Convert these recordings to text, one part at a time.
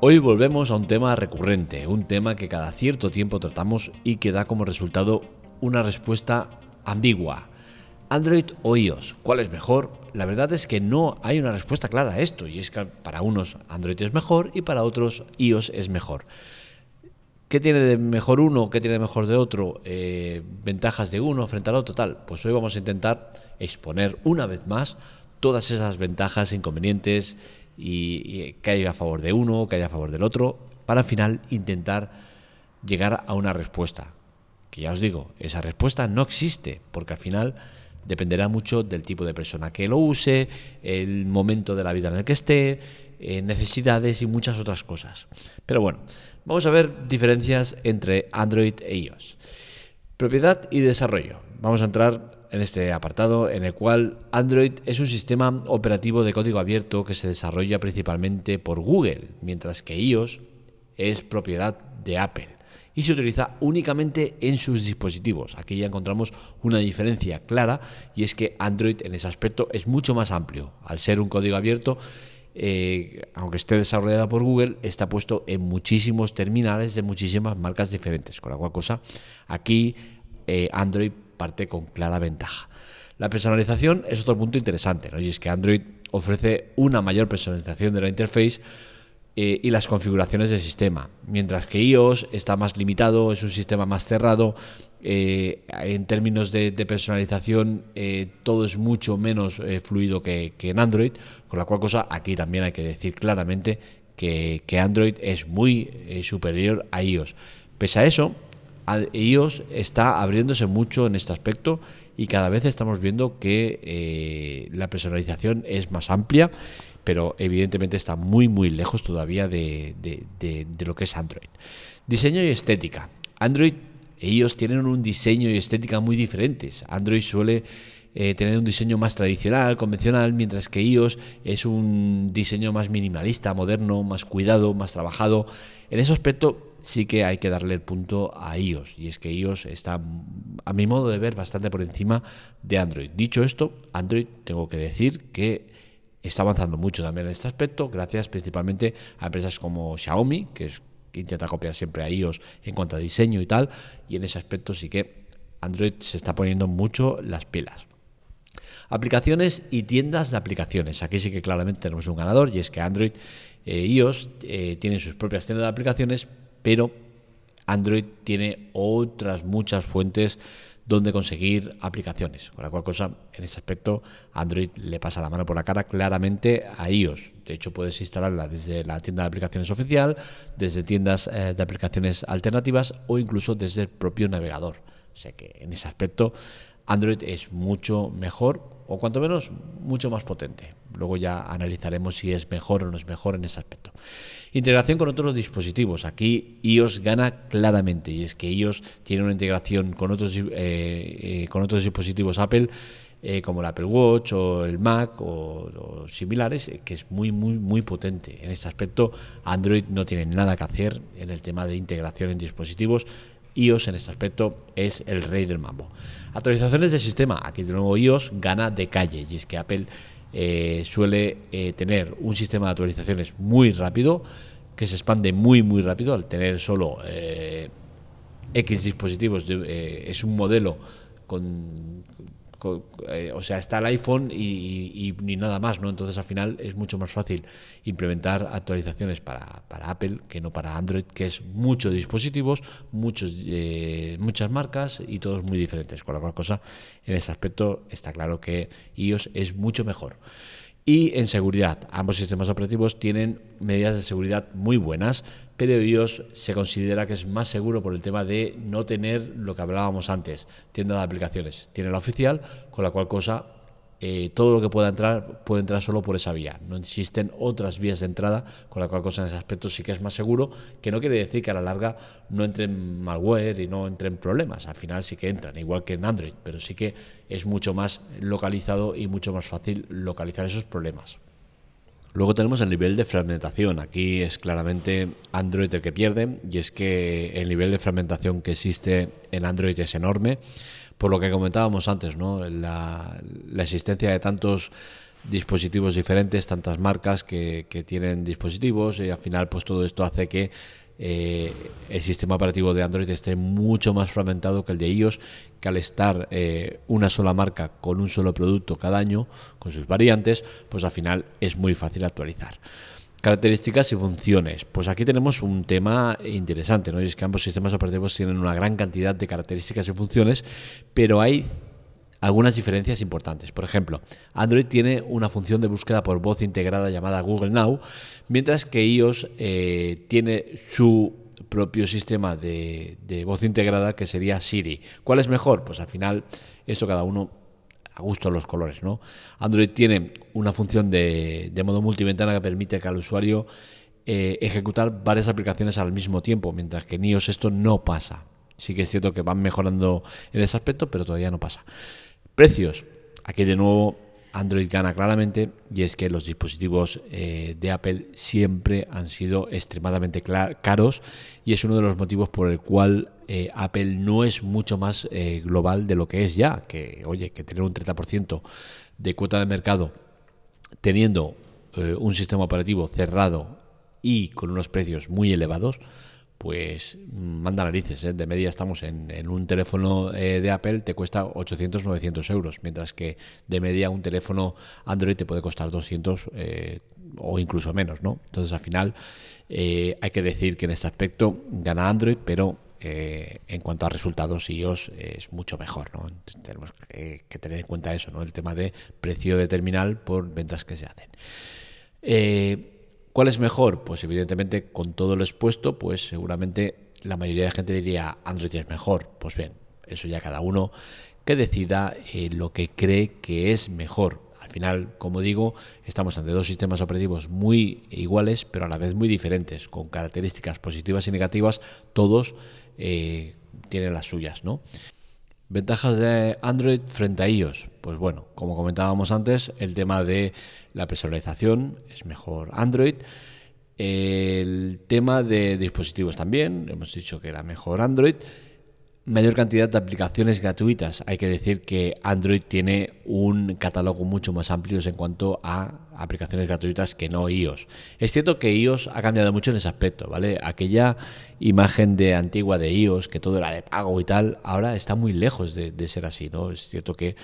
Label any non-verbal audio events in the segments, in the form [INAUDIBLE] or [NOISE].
Hoy volvemos a un tema recurrente, un tema que cada cierto tiempo tratamos y que da como resultado una respuesta ambigua. Android o iOS, ¿cuál es mejor? La verdad es que no hay una respuesta clara a esto, y es que para unos Android es mejor y para otros iOS es mejor. ¿Qué tiene de mejor uno? ¿Qué tiene de mejor de otro? Eh, ¿Ventajas de uno frente al otro? Tal. Pues hoy vamos a intentar exponer una vez más todas esas ventajas, inconvenientes y, que haya a favor de uno, que haya a favor del otro, para al final intentar llegar a una respuesta. Que ya os digo, esa respuesta no existe, porque al final dependerá mucho del tipo de persona que lo use, el momento de la vida en el que esté, eh, necesidades y muchas otras cosas. Pero bueno, vamos a ver diferencias entre Android e iOS. Propiedad y desarrollo. Vamos a entrar en este apartado en el cual Android es un sistema operativo de código abierto que se desarrolla principalmente por Google, mientras que iOS es propiedad de Apple y se utiliza únicamente en sus dispositivos. Aquí ya encontramos una diferencia clara y es que Android en ese aspecto es mucho más amplio. Al ser un código abierto, eh, aunque esté desarrollada por Google, está puesto en muchísimos terminales de muchísimas marcas diferentes, con la cual cosa aquí eh, Android parte con clara ventaja. La personalización es otro punto interesante, ¿no? y es que Android ofrece una mayor personalización de la interface eh, y las configuraciones del sistema, mientras que iOS está más limitado, es un sistema más cerrado, en términos de, personalización todo es mucho menos fluido que, en Android, con la cual cosa aquí también hay que decir claramente que, Android es muy eh, superior a iOS. Pese a eso, iOS está abriéndose mucho en este aspecto y cada vez estamos viendo que eh, la personalización es más amplia, pero evidentemente está muy muy lejos todavía de, de lo que es Android. Diseño y estética. Android e tienen un diseño y estética muy diferentes. Android suele eh, tener un diseño más tradicional, convencional, mientras que iOS es un diseño más minimalista, moderno, más cuidado, más trabajado. En ese aspecto sí que hay que darle el punto a iOS, y es que iOS está, a mi modo de ver, bastante por encima de Android. Dicho esto, Android tengo que decir que está avanzando mucho también en este aspecto, gracias principalmente a empresas como Xiaomi, que, es, que intenta copiar siempre a iOS en cuanto a diseño y tal, y en ese aspecto sí que Android se está poniendo mucho las pilas. Aplicaciones y tiendas de aplicaciones. Aquí sí que claramente tenemos un ganador y es que Android e iOS eh, tienen sus propias tiendas de aplicaciones, pero Android tiene otras muchas fuentes donde conseguir aplicaciones. Con la cual cosa, en ese aspecto, Android le pasa la mano por la cara claramente a iOS. De hecho, puedes instalarla desde la tienda de aplicaciones oficial, desde tiendas eh, de aplicaciones alternativas o incluso desde el propio navegador. O sea que en ese aspecto Android es mucho mejor o cuanto menos mucho más potente. Luego ya analizaremos si es mejor o no es mejor en ese aspecto. Integración con otros dispositivos. Aquí iOS gana claramente y es que iOS tiene una integración con otros, eh, eh, con otros dispositivos Apple. Eh, como el Apple Watch o el Mac o, similares, que es muy, muy, muy potente. En este aspecto, Android no tiene nada que hacer en el tema de integración en dispositivos iOS en este aspecto es el rey del mambo. Actualizaciones del sistema. Aquí de nuevo iOS gana de calle y es que Apple eh, suele eh, tener un sistema de actualizaciones muy rápido que se expande muy muy rápido al tener solo eh, X dispositivos. es un modelo con eh, o sea, está el iPhone y, ni nada más, ¿no? Entonces al final es mucho más fácil implementar actualizaciones para, Apple que no para Android, que es muchos dispositivos, muchos, eh, muchas marcas y todos muy diferentes. Con la cual cosa, en ese aspecto está claro que iOS es mucho mejor. Y en seguridad, ambos sistemas operativos tienen medidas de seguridad muy buenas, pero iOS se considera que es más seguro por el tema de no tener lo que hablábamos antes, tienda de aplicaciones. Tiene la oficial, con la cual cosa eh, todo lo que pueda entrar puede entrar solo por esa vía. No existen otras vías de entrada, con la cual cosa en ese aspecto sí que es más seguro, que no quiere decir que a la larga no entren malware y no entren problemas. Al final sí que entran, igual que en Android, pero sí que es mucho más localizado y mucho más fácil localizar esos problemas. Luego tenemos el nivel de fragmentación. Aquí es claramente Android el que pierde y es que el nivel de fragmentación que existe en Android es enorme por lo que comentábamos antes, ¿no? la, existencia de tantos dispositivos diferentes, tantas marcas que, tienen dispositivos y al final pues todo esto hace que eh, el sistema operativo de Android esté mucho más fragmentado que el de iOS, que al estar eh, una sola marca con un solo producto cada año, con sus variantes, pues al final es muy fácil actualizar. Características y funciones. Pues aquí tenemos un tema interesante, ¿no? Y es que ambos sistemas operativos tienen una gran cantidad de características y funciones, pero hay algunas diferencias importantes. Por ejemplo, Android tiene una función de búsqueda por voz integrada llamada Google Now, mientras que iOS eh, tiene su propio sistema de, voz integrada que sería Siri. ¿Cuál es mejor? Pues al final, esto cada uno a gusto los colores, ¿no? Android tiene una función de, modo multiventana que permite que al usuario eh, ejecutar varias aplicaciones al mismo tiempo, mientras que en iOS esto no pasa. Sí que es cierto que van mejorando en ese aspecto, pero todavía no pasa. Precios. Aquí de nuevo Android gana claramente y es que los dispositivos eh, de Apple siempre han sido extremadamente caros y es uno de los motivos por el cual eh, Apple no es mucho más eh, global de lo que es ya, que oye, que tener un 30% de cuota de mercado teniendo un sistema operativo cerrado y con unos precios muy elevados, pues manda narices. ¿eh? De media estamos en, un teléfono eh, de Apple te cuesta 800, 900 euros, mientras que de media un teléfono Android te puede costar 200 eh, o incluso menos, ¿no? Entonces al final hay que decir que en este aspecto gana Android, pero en cuanto a resultados iOS es mucho mejor, ¿no? Tenemos que, tener en cuenta eso, ¿no? El tema de precio de terminal por ventas que se hacen. ¿Cuál es mejor? Pues evidentemente con todo lo expuesto, pues seguramente la mayoría de gente diría Android es mejor. Pues bien, eso ya cada uno que decida eh, lo que cree que es mejor. Al final, como digo, estamos ante dos sistemas operativos muy iguales, pero a la vez muy diferentes, con características positivas y negativas, todos eh, tienen las suyas, ¿no? Ventajas de Android frente a iOS. Pues bueno, como comentábamos antes, el tema de la personalización es mejor Android. El tema de dispositivos también, hemos dicho que era mejor Android mayor cantidad de aplicaciones gratuitas. Hay que decir que Android tiene un catálogo mucho más amplio en cuanto a aplicaciones gratuitas que no iOS. Es cierto que iOS ha cambiado mucho en ese aspecto, ¿vale? Aquella imagen de antigua de iOS, que todo era de pago y tal, ahora está muy lejos de, ser así, ¿no? Es cierto que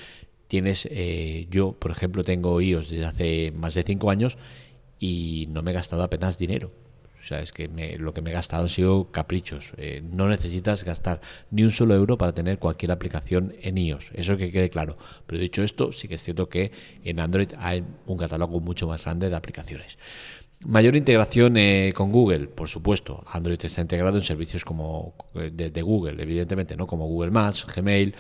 tienes, eh, yo por ejemplo tengo iOS desde hace más de 5 años y no me he gastado apenas dinero. O sea, es que lo que me he gastado han sido caprichos. Eh, no necesitas gastar ni un solo euro para tener cualquier aplicación en iOS. Eso que quede claro. Pero dicho esto, sí que es cierto que en Android hay un catálogo mucho más grande de aplicaciones. Mayor integración eh, con Google, por supuesto. Android está integrado en servicios como eh, de, Google, evidentemente, ¿no? Como Google Maps, Gmail,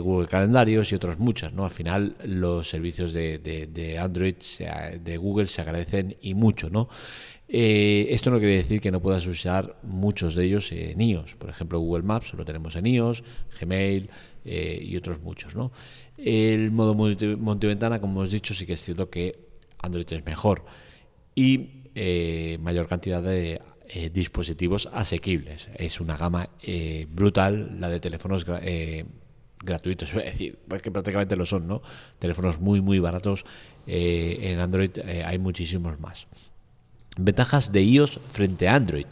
Google Calendarios y otros muchas, ¿no? Al final los servicios de, de Android, de Google se agradecen y mucho, ¿no? Eh, esto no quiere decir que no puedas usar muchos de ellos en iOS. Por ejemplo, Google Maps lo tenemos en iOS, Gmail eh, y otros muchos. ¿no? El modo multiventana, como hemos dicho, sí que es cierto que Android es mejor y eh, mayor cantidad de dispositivos asequibles. Es una gama brutal la de teléfonos gratuitos, [LAUGHS] es decir, pues que prácticamente lo son, ¿no? Teléfonos muy, muy baratos. en Android hay muchísimos más. Ventajas de iOS frente a Android.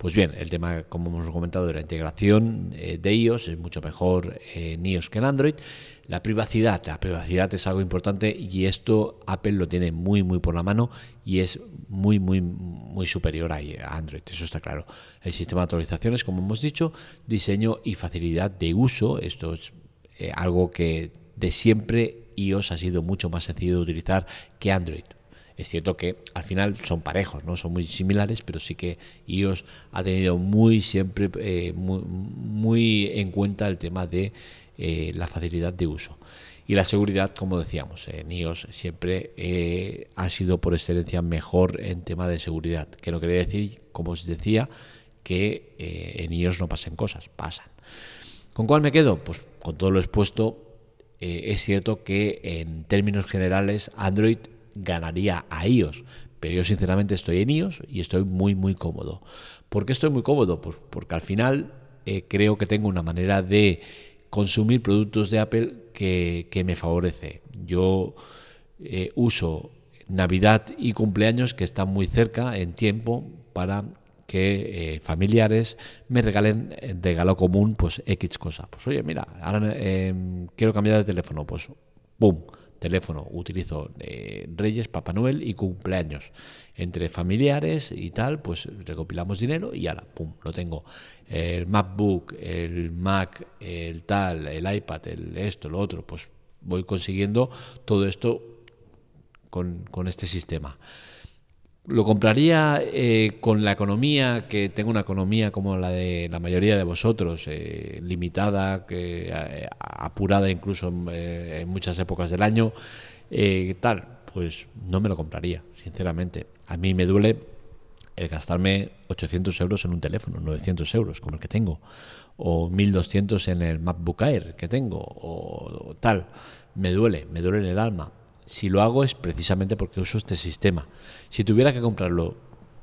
Pues bien, el tema, como hemos comentado, de la integración eh, de iOS es mucho mejor en iOS que en Android. La privacidad, la privacidad es algo importante y esto Apple lo tiene muy, muy por la mano y es muy, muy, muy superior a Android, eso está claro. El sistema de actualizaciones, como hemos dicho, diseño y facilidad de uso, esto es eh, algo que de siempre iOS ha sido mucho más sencillo de utilizar que Android. Es cierto que al final son parejos, no son muy similares, pero sí que iOS ha tenido muy siempre eh, muy, en cuenta el tema de eh, la facilidad de uso. Y la seguridad, como decíamos, en iOS siempre eh, ha sido por excelencia mejor en tema de seguridad, que no quiere decir, como os decía, que en iOS no pasen cosas, pasan. ¿Con cuál me quedo? Pues con todo lo expuesto, es cierto que en términos generales Android ganaría a iOS. Pero yo sinceramente estoy en iOS y estoy muy muy cómodo. ¿Por qué estoy muy cómodo? Pues porque al final eh, creo que tengo una manera de consumir productos de Apple que, me favorece. Yo eh, uso Navidad y cumpleaños que están muy cerca en tiempo para que eh, familiares me regalen en regalo común pues X cosa. Pues oye, mira, ahora em, quiero cambiar de teléfono, pues boom, teléfono, utilizo eh, Reyes, Papá Noel y cumpleaños. Entre familiares y tal, pues recopilamos dinero y ahora, pum, lo tengo. El MacBook, el Mac, el tal, el iPad, el esto, lo otro, pues voy consiguiendo todo esto con, con este sistema. ¿Lo compraría eh, con la economía, que tengo una economía como la de la mayoría de vosotros, eh, limitada, que, eh, apurada incluso en, muchas épocas del año? tal, pues no me lo compraría, sinceramente. A mí me duele el gastarme 800 euros en un teléfono, 900 euros como el que tengo, o 1200 en el MacBook Air que tengo, o tal. Me duele, me duele en el alma si lo hago es precisamente porque uso este sistema. Si tuviera que comprarlo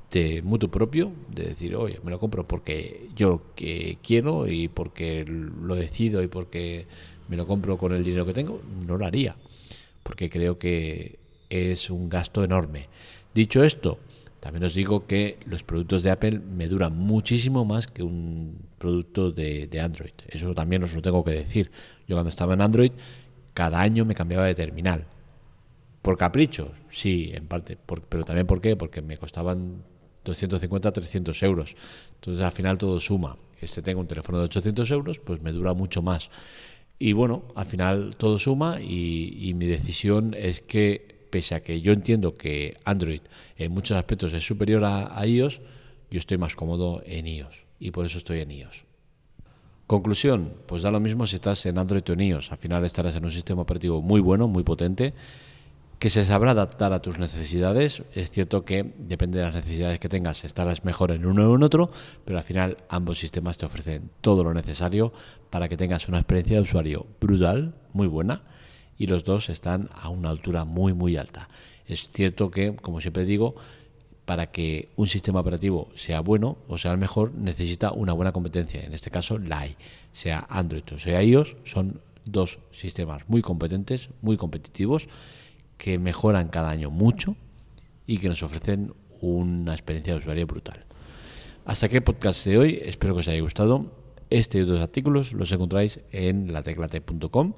de mutuo propio, de decir, oye, me lo compro porque yo que quiero y porque lo decido y porque me lo compro con el dinero que tengo, no lo haría, porque creo que es un gasto enorme. Dicho esto, también os digo que los productos de Apple me duran muchísimo más que un producto de, de Android. Eso también os lo tengo que decir. Yo cuando estaba en Android, cada año me cambiaba de terminal ¿Por capricho? Sí, en parte. pero también ¿por? Porque me costaban 250, 300 euros. Entonces al final todo suma. Este tengo un teléfono de 800 euros, pues me dura mucho más. Y bueno, al final todo suma y, mi decisión es que, pese a que yo entiendo que Android en muchos aspectos es superior a, a iOS, yo estoy más cómodo en iOS y por eso estoy en iOS. Conclusión, pues da lo mismo si estás en Android o en iOS. Al final estarás en un sistema operativo muy bueno, muy potente que se sabrá adaptar a tus necesidades. Es cierto que depende de las necesidades que tengas, estarás mejor en uno o en otro, pero al final ambos sistemas te ofrecen todo lo necesario para que tengas una experiencia de usuario brutal, muy buena, y los dos están a una altura muy, muy alta. Es cierto que, como siempre digo, para que un sistema operativo sea bueno o sea el mejor, necesita una buena competencia. En este caso, la hay. Sea Android o sea iOS, son dos sistemas muy competentes, muy competitivos que mejoran cada año mucho y que nos ofrecen una experiencia de usuario brutal. Hasta aquí el podcast de hoy, espero que os haya gustado. Este y otros artículos los encontráis en lateclatec.com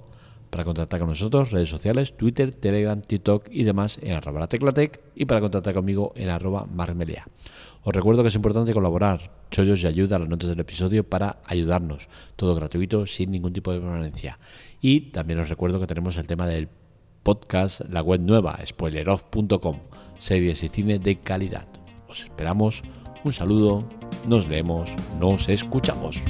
para contactar con nosotros, redes sociales, Twitter, Telegram, TikTok y demás en arroba lateclatec y para contactar conmigo en arroba marmelia. Os recuerdo que es importante colaborar, chollos y ayuda a las notas del episodio para ayudarnos, todo gratuito, sin ningún tipo de permanencia. Y también os recuerdo que tenemos el tema del podcast, la web nueva, spoileroff.com, series y cine de calidad. Os esperamos, un saludo, nos vemos, nos escuchamos.